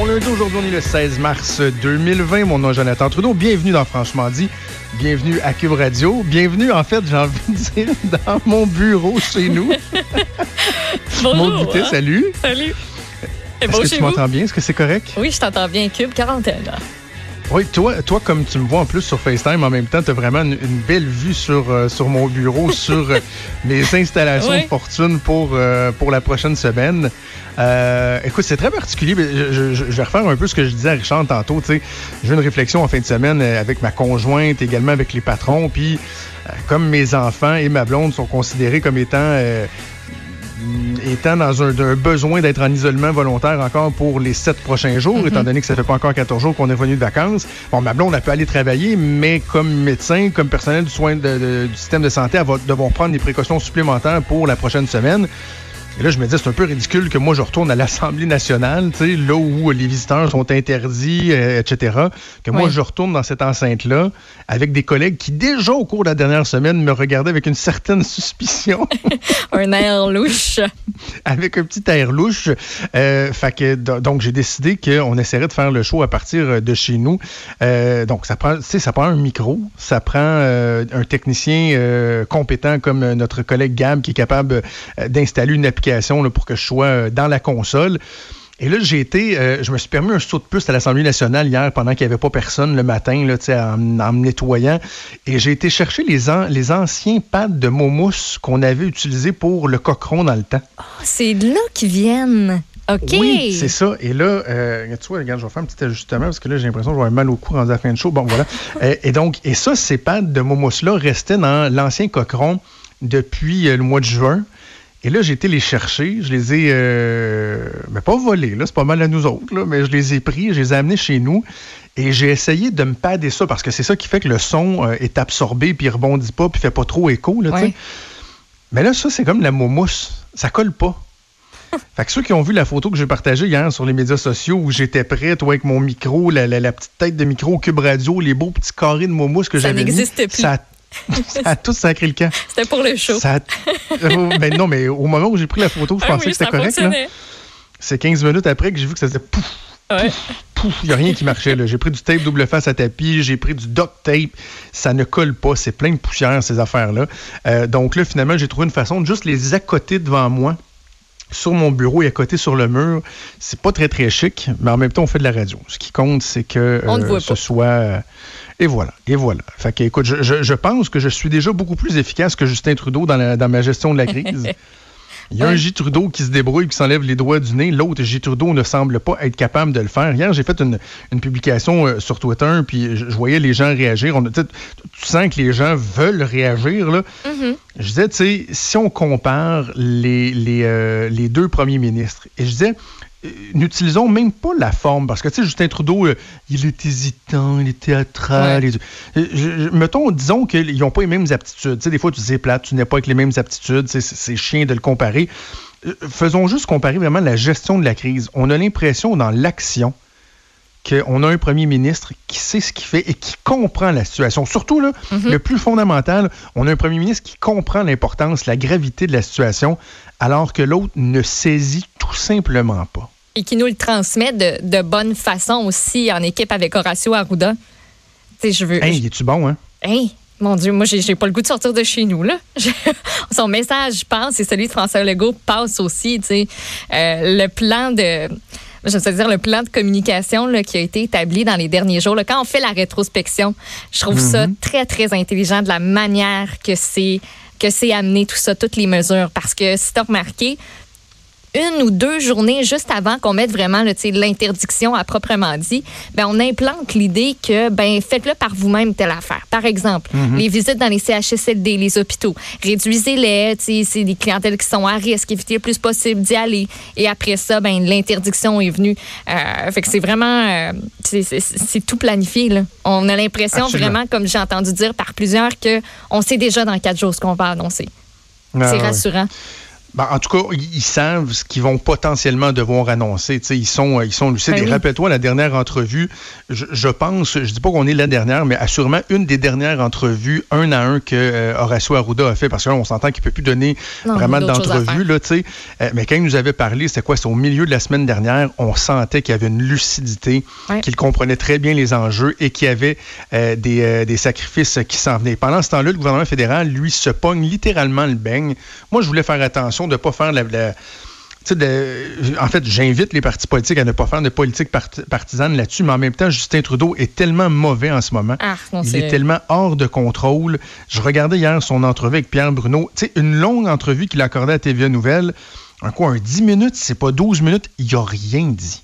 Bon lundi, aujourd'hui, on est le 16 mars 2020. Mon nom est Jonathan Trudeau. Bienvenue dans Franchement dit. Bienvenue à Cube Radio. Bienvenue, en fait, j'ai envie de dire, dans mon bureau chez nous. Bonjour. Mon goûter, salut. Salut. Est-ce que tu m'entends bien? Est-ce que c'est correct? Oui, je t'entends bien. Cube, quarantaine. Oui, toi, toi, comme tu me vois en plus sur FaceTime, en même temps, tu as vraiment une, belle vue sur, euh, sur mon bureau, sur euh, mes installations de fortune pour, euh, pour la prochaine semaine. écoute, c'est très particulier. Je, je, vais refaire un peu ce que je disais à Richard tantôt. J'ai eu une réflexion en fin de semaine avec ma conjointe, également avec les patrons. Puis, comme mes enfants et ma blonde sont considérés comme étant étant dans un, besoin d'être en isolement volontaire encore pour les sept prochains jours, mhm. étant donné que ça fait pas encore 14 jours qu'on est venu de vacances. Bon, ma blonde, a pu aller travailler, mais comme médecin, comme personnel du soin du système de santé, elle va devoir prendre des précautions supplémentaires pour la prochaine semaine. Et là, je me dis, c'est un peu ridicule que moi, je retourne à l'Assemblée nationale, tu sais, là où les visiteurs sont interdits, euh, etc. Que moi, je retourne dans cette enceinte-là avec des collègues qui, déjà au cours de la dernière semaine, me regardaient avec une certaine suspicion. un air louche. avec un petit air louche. Euh, fait que, donc, j'ai décidé qu'on essaierait de faire le show à partir de chez nous. Euh, donc, ça prend, ça prend un micro, ça prend un technicien compétent comme notre collègue Gab qui est capable d'installer une application pour que je sois euh, dans la console. Et là, j'ai été, euh, je me suis permis un saut de puce à l'Assemblée nationale hier pendant qu'il n'y avait pas personne le matin, là, en, en me nettoyant. Et j'ai été chercher les, les anciens pads de Momousse qu'on avait utilisés pour le cochon dans le temps. Oh, c'est de là qu'ils viennent. OK. Oui, c'est ça. Et là, euh, tu vois, regarde, je vais faire un petit ajustement parce que là, j'ai l'impression que je vais avoir mal au cou dans la fin de show. Bon, voilà. et, donc, et ça, ces pads de Momousse-là restaient dans l'ancien cochon depuis le mois de juin. Et là, j'ai été les chercher. Je les ai, euh, mais pas volés, là, c'est pas mal à nous autres, là, mais je les ai pris, je les ai amenés chez nous. Et j'ai essayé de me pader ça parce que c'est ça qui fait que le son euh, est absorbé, puis il rebondit pas, puis fait pas trop écho. Là, Mais là, ça, c'est comme la moumousse. Ça colle pas. fait que ceux qui ont vu la photo que j'ai partagée hier sur les médias sociaux où j'étais prêt, toi, avec mon micro, la, petite tête de micro Cube Radio, les beaux petits carrés de moumousse que j'avais mis. Ça plus. Ça ça a tout sacré le camp. C'était pour le show. Euh, ben non, mais au moment où j'ai pris la photo, je ah pensais que c'était correct. C'est 15 minutes après que j'ai vu que ça faisait pouf, pouf, Il n'y a rien qui marchait. J'ai pris du tape double face à tapis, j'ai pris du duct tape. Ça ne colle pas. C'est plein de poussière, ces affaires-là. Euh, donc là, finalement, j'ai trouvé une façon de juste les accoter devant moi sur mon bureau et à côté sur le mur. C'est pas très, très chic, mais en même temps, on fait de la radio. Ce qui compte, c'est que euh, ce soit et voilà, et voilà. Fait que, écoute, je, pense que je suis déjà beaucoup plus efficace que Justin Trudeau dans, dans ma gestion de la crise. Il y a un J. Trudeau qui se débrouille, qui s'enlève les doigts du nez. L'autre, J. Trudeau, ne semble pas être capable de le faire. Hier, j'ai fait une, publication euh, sur Twitter, puis je, voyais les gens réagir. On, tu sens que les gens veulent réagir. Là. Mm-hmm. Je disais, tu sais, si on compare les, les, euh, les deux premiers ministres, et je disais, n'utilisons même pas la forme, parce que, tu sais, Justin Trudeau, euh, il est hésitant, il est théâtral. Euh, mettons, disons qu'ils n'ont pas les mêmes aptitudes. Tu sais, des fois, tu disais plate, tu n'es pas avec les mêmes aptitudes, c'est chiant de le comparer. faisons juste comparer vraiment la gestion de la crise. On a l'impression, dans l'action, qu'on a un premier ministre qui sait ce qu'il fait et qui comprend la situation. Surtout, là, mm-hmm. le plus fondamental, on a un premier ministre qui comprend l'importance, la gravité de la situation, alors que l'autre ne saisit tout simplement pas. Et qui nous le transmet de, de bonne façon aussi en équipe avec Horacio Arruda. sais, je veux. Hey, es-tu bon, hein? Hey, mon Dieu, moi, j'ai pas le goût de sortir de chez nous, là. Son message, je pense, et celui de François Legault passe aussi, tu sais. Euh, le plan de je veux dire, le plan de communication là, qui a été établi dans les derniers jours, là, quand on fait la rétrospection, je trouve ça mm-hmm. très, très intelligent de la manière que c'est que c'est amené tout ça, toutes les mesures. Parce que si tu as remarqué, une ou deux journées juste avant qu'on mette vraiment l'interdiction à proprement dit, ben on implante l'idée que ben faites-le par vous-même telle affaire. Par exemple, mhm. les visites dans les CHSLD, les hôpitaux, réduisez-les, c'est des clientèles qui sont à risque, évitez le plus possible d'y aller. Et après ça, ben l'interdiction est venue. Euh, fait que c'est vraiment, euh, c'est tout planifié là. On a l'impression vraiment, comme j'ai entendu dire par plusieurs, que on sait déjà dans quatre jours ce qu'on va annoncer. Ah c'est rassurant. Ben, en tout cas, ils savent ce qu'ils vont potentiellement devoir annoncer. ils sont, ils sont lucides. Ben et rappelle-toi, la dernière entrevue, je, pense, je dis pas qu'on est la dernière, mais assurément une des dernières entrevues un à un que euh, Horacio Arruda a fait, parce que là, on s'entend qu'il peut plus donner vraiment d'entrevue. Euh, mais quand il nous avait parlé, c'était quoi? C'est au milieu de la semaine dernière, on sentait qu'il y avait une lucidité, qu'il comprenait très bien les enjeux et qu'il y avait euh, des, des, sacrifices qui s'en venaient. Pendant ce temps-là, le gouvernement fédéral, lui, se pogne littéralement le beigne. Moi, je voulais faire attention de ne pas faire la, en fait, j'invite les partis politiques à ne pas faire de politique partisane là-dessus, mais en même temps, Justin Trudeau est tellement mauvais en ce moment. Ah, il est... tellement hors de contrôle. Je regardais hier son entrevue avec Pierre Bruno. Une longue entrevue qu'il a accordée à TVA Nouvelle. Un quoi, un 10 minutes, c'est pas 12 minutes? Il a rien dit.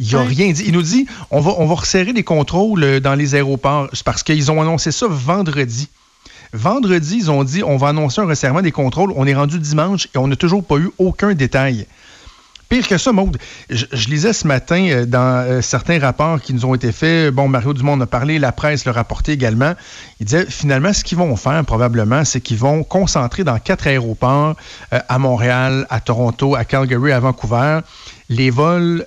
Il n'a rien dit. Il nous dit on va, on va resserrer les contrôles euh, dans les aéroports. C'est parce qu'ils ont annoncé ça vendredi. Vendredi, ils ont dit on va annoncer un resserrement des contrôles. On est rendu dimanche et on n'a toujours pas eu aucun détail. Pire que ça, Maude, je, lisais ce matin euh, dans euh, certains rapports qui nous ont été faits, bon, Mario Dumont en a parlé, la presse l'a rapporté également, il disait finalement ce qu'ils vont faire probablement, c'est qu'ils vont concentrer dans quatre aéroports, euh, à Montréal, à Toronto, à Calgary, à Vancouver, les vols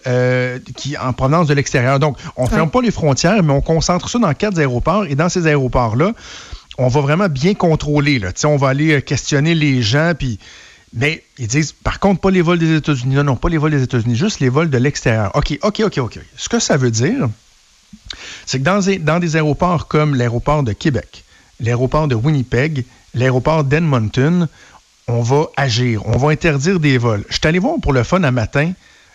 qui en provenance de l'extérieur. Donc, on ne ferme pas les frontières, mais on concentre ça dans quatre aéroports et dans ces aéroports-là, on va vraiment bien contrôler. Là. on va aller euh, questionner les gens, puis. Mais ils disent, par contre, pas les vols des États-Unis. Non, non, pas les vols des États-Unis, juste les vols de l'extérieur. OK, OK, OK, OK. Ce que ça veut dire, c'est que dans des, dans des aéroports comme l'aéroport de Québec, l'aéroport de Winnipeg, l'aéroport d'Edmonton, on va agir, on va interdire des vols. Je suis allé voir pour le fun un matin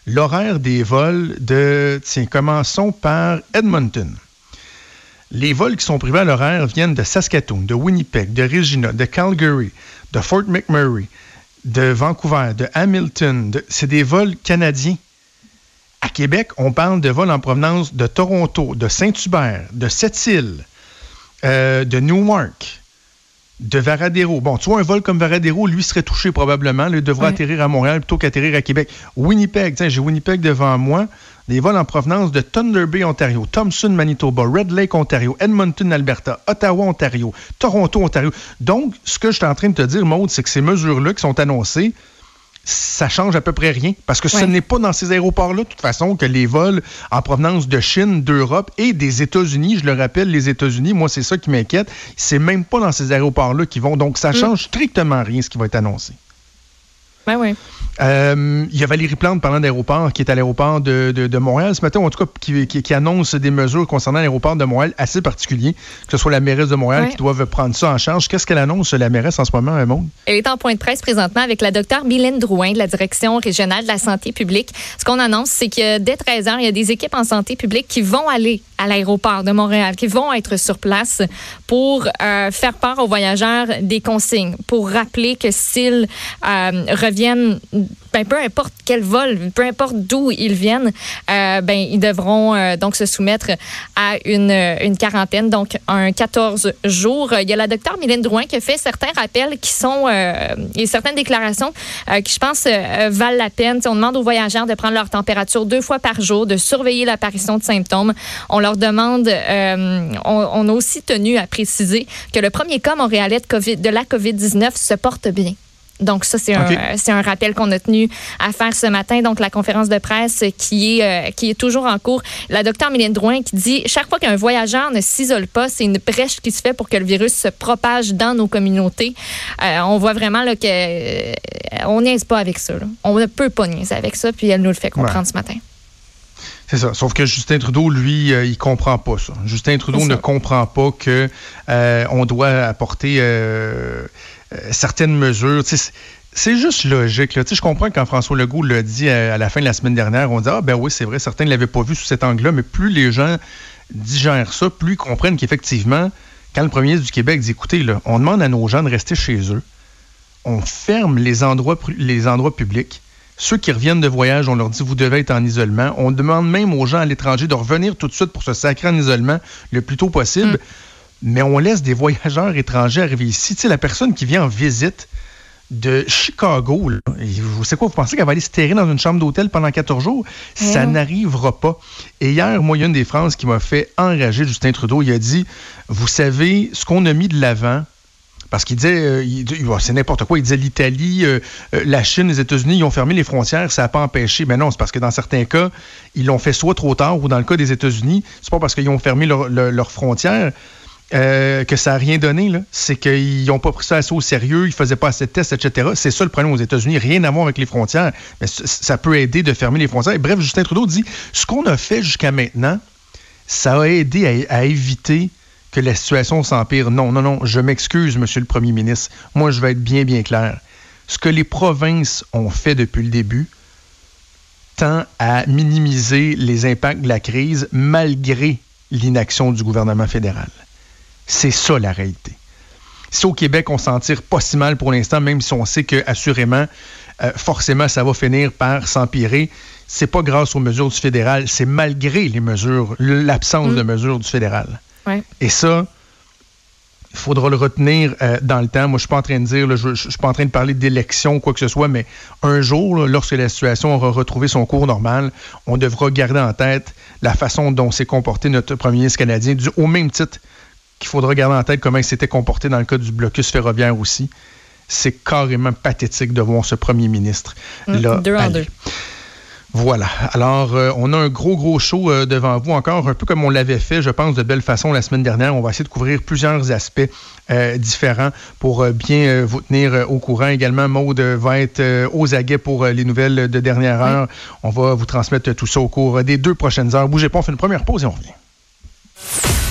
l'horaire des vols de, tiens, commençons par Edmonton. Les vols qui sont privés à l'horaire viennent de Saskatoon, de Winnipeg, de Regina, de Calgary, de Fort McMurray, de Vancouver, de Hamilton. C'est des vols canadiens. À Québec, on parle de vols en provenance de Toronto, de Saint-Hubert, de Sept-Îles, euh, de Newark, de Varadero. Bon, tu vois, un vol comme Varadero, lui, serait touché probablement. Il devrait atterrir à Montréal plutôt qu'atterrir à Québec. Winnipeg, tiens, j'ai Winnipeg devant moi des vols en provenance de Thunder Bay, Ontario, Thompson, Manitoba, Red Lake, Ontario, Edmonton, Alberta, Ottawa, Ontario, Toronto, Ontario. Donc, ce que je suis en train de te dire, Maude, c'est que ces mesures-là qui sont annoncées, ça change à peu près rien. Parce que ce n'est pas dans ces aéroports-là, de toute façon, que les vols en provenance de Chine, d'Europe et des États-Unis, je le rappelle, les États-Unis, moi, c'est ça qui m'inquiète, c'est même pas dans ces aéroports-là qu'ils vont. Donc, ça mm. change strictement rien ce qui va être annoncé. Ben oui. Euh, il y a Valérie Plante, parlant d'aéroport, qui est à l'aéroport de, Montréal ce matin, en tout cas, qui, annonce des mesures concernant l'aéroport de Montréal assez particuliers, que ce soit la mairesse de Montréal qui doivent prendre ça en charge. Qu'est-ce qu'elle annonce, la mairesse, en ce moment, Raymond? Elle est en point de presse présentement avec la docteure Mylène Drouin de la Direction régionale de la santé publique. Ce qu'on annonce, c'est que dès 13 h, il y a des équipes en santé publique qui vont aller à l'aéroport de Montréal, qui vont être sur place pour euh, faire part aux voyageurs des consignes, pour rappeler que s'ils euh, reviennent ben, peu importe quel vol, peu importe d'où ils viennent, euh, ben, ils devront euh, donc se soumettre à une, une, quarantaine, donc un 14 jours. Il y a la docteure Mylène Drouin qui a fait certains rappels qui sont, euh, et certaines déclarations qui, je pense, valent la peine. on demande aux voyageurs de prendre leur température deux fois par jour, de surveiller l'apparition de symptômes. On leur demande, on, a aussi tenu à préciser que le premier cas montréalais de la COVID-19 se porte bien. Donc ça, c'est un, un, rappel qu'on a tenu à faire ce matin. Donc la conférence de presse qui est, euh, qui est toujours en cours. La docteure Mylène Drouin qui dit, chaque fois qu'un voyageur ne s'isole pas, c'est une brèche qui se fait pour que le virus se propage dans nos communautés. Euh, on voit vraiment là, que euh, on niaise pas avec ça. On ne peut pas niaiser avec ça, puis elle nous le fait comprendre ce matin. C'est ça. Sauf que Justin Trudeau, lui, il comprend pas ça. Justin Trudeau ne comprend pas que on doit apporter euh, certaines mesures. C'est juste logique. Là. Je comprends quand François Legault l'a dit à, la fin de la semaine dernière, on dit Ah ben oui, c'est vrai, certains ne l'avaient pas vu sous cet angle-là, mais plus les gens digèrent ça, plus ils comprennent qu'effectivement, quand le premier du Québec dit écoutez, là, on demande à nos gens de rester chez eux, on ferme les endroits, les endroits publics. Ceux qui reviennent de voyage, on leur dit vous devez être en isolement. On demande même aux gens à l'étranger de revenir tout de suite pour se sacrer en isolement le plus tôt possible. Mm mais on laisse des voyageurs étrangers arriver ici. Tu sais, la personne qui vient en visite de Chicago, vous savez quoi, vous pensez qu'elle va aller se terrer dans une chambre d'hôtel pendant 14 jours? Ça n'arrivera pas. Et hier, moi, il y a une des phrases qui m'a fait enrager Justin Trudeau. Il a dit, vous savez, ce qu'on a mis de l'avant Parce qu'il disait, c'est n'importe quoi, il disait l'Italie, la Chine, les États-Unis, ils ont fermé les frontières, ça n'a pas empêché. Mais non, c'est parce que dans certains cas, ils l'ont fait soit trop tard, ou dans le cas des États-Unis, c'est pas parce qu'ils ont fermé leurs frontières euh, que ça n'a rien donné. C'est qu'ils n'ont pas pris ça assez au sérieux, ils ne faisaient pas assez de tests, etc. C'est ça le problème aux États-Unis. Rien à voir avec les frontières. Mais ça peut aider de fermer les frontières. bref, Justin Trudeau dit ce qu'on a fait jusqu'à maintenant, ça a aidé à, éviter que la situation s'empire. Non, non, non, je m'excuse, Monsieur le Premier ministre. Moi, je vais être bien, bien clair. Ce que les provinces ont fait depuis le début tend à minimiser les impacts de la crise malgré l'inaction du gouvernement fédéral. C'est ça la réalité. Si au Québec, on s'en tire pas si mal pour l'instant, même si on sait que assurément, euh, forcément, ça va finir par s'empirer, c'est pas grâce aux mesures du fédéral, c'est malgré les mesures, l'absence de mm. mesures du fédéral. Et ça, il faudra le retenir euh, dans le temps. Moi, je suis pas en train de dire, je, ne suis pas en train de parler d'élection ou quoi que ce soit, mais un jour, lorsque la situation aura retrouvé son cours normal, on devra garder en tête la façon dont s'est comporté notre premier ministre canadien, du, au même titre qu'il faudra garder en tête comment il s'était comporté dans le cas du blocus ferroviaire aussi. C'est carrément pathétique de voir ce premier ministre mm, là. deux en deux. Voilà. Alors, euh, on a un gros, gros show euh, devant vous encore, un peu comme on l'avait fait, je pense, de belle façon la semaine dernière. On va essayer de couvrir plusieurs aspects euh, différents pour bien vous tenir au courant. Également, Maude va être aux aguets pour les nouvelles de dernière heure. On va vous transmettre tout ça au cours des deux prochaines heures. Bougez pas, on fait une première pause et on revient.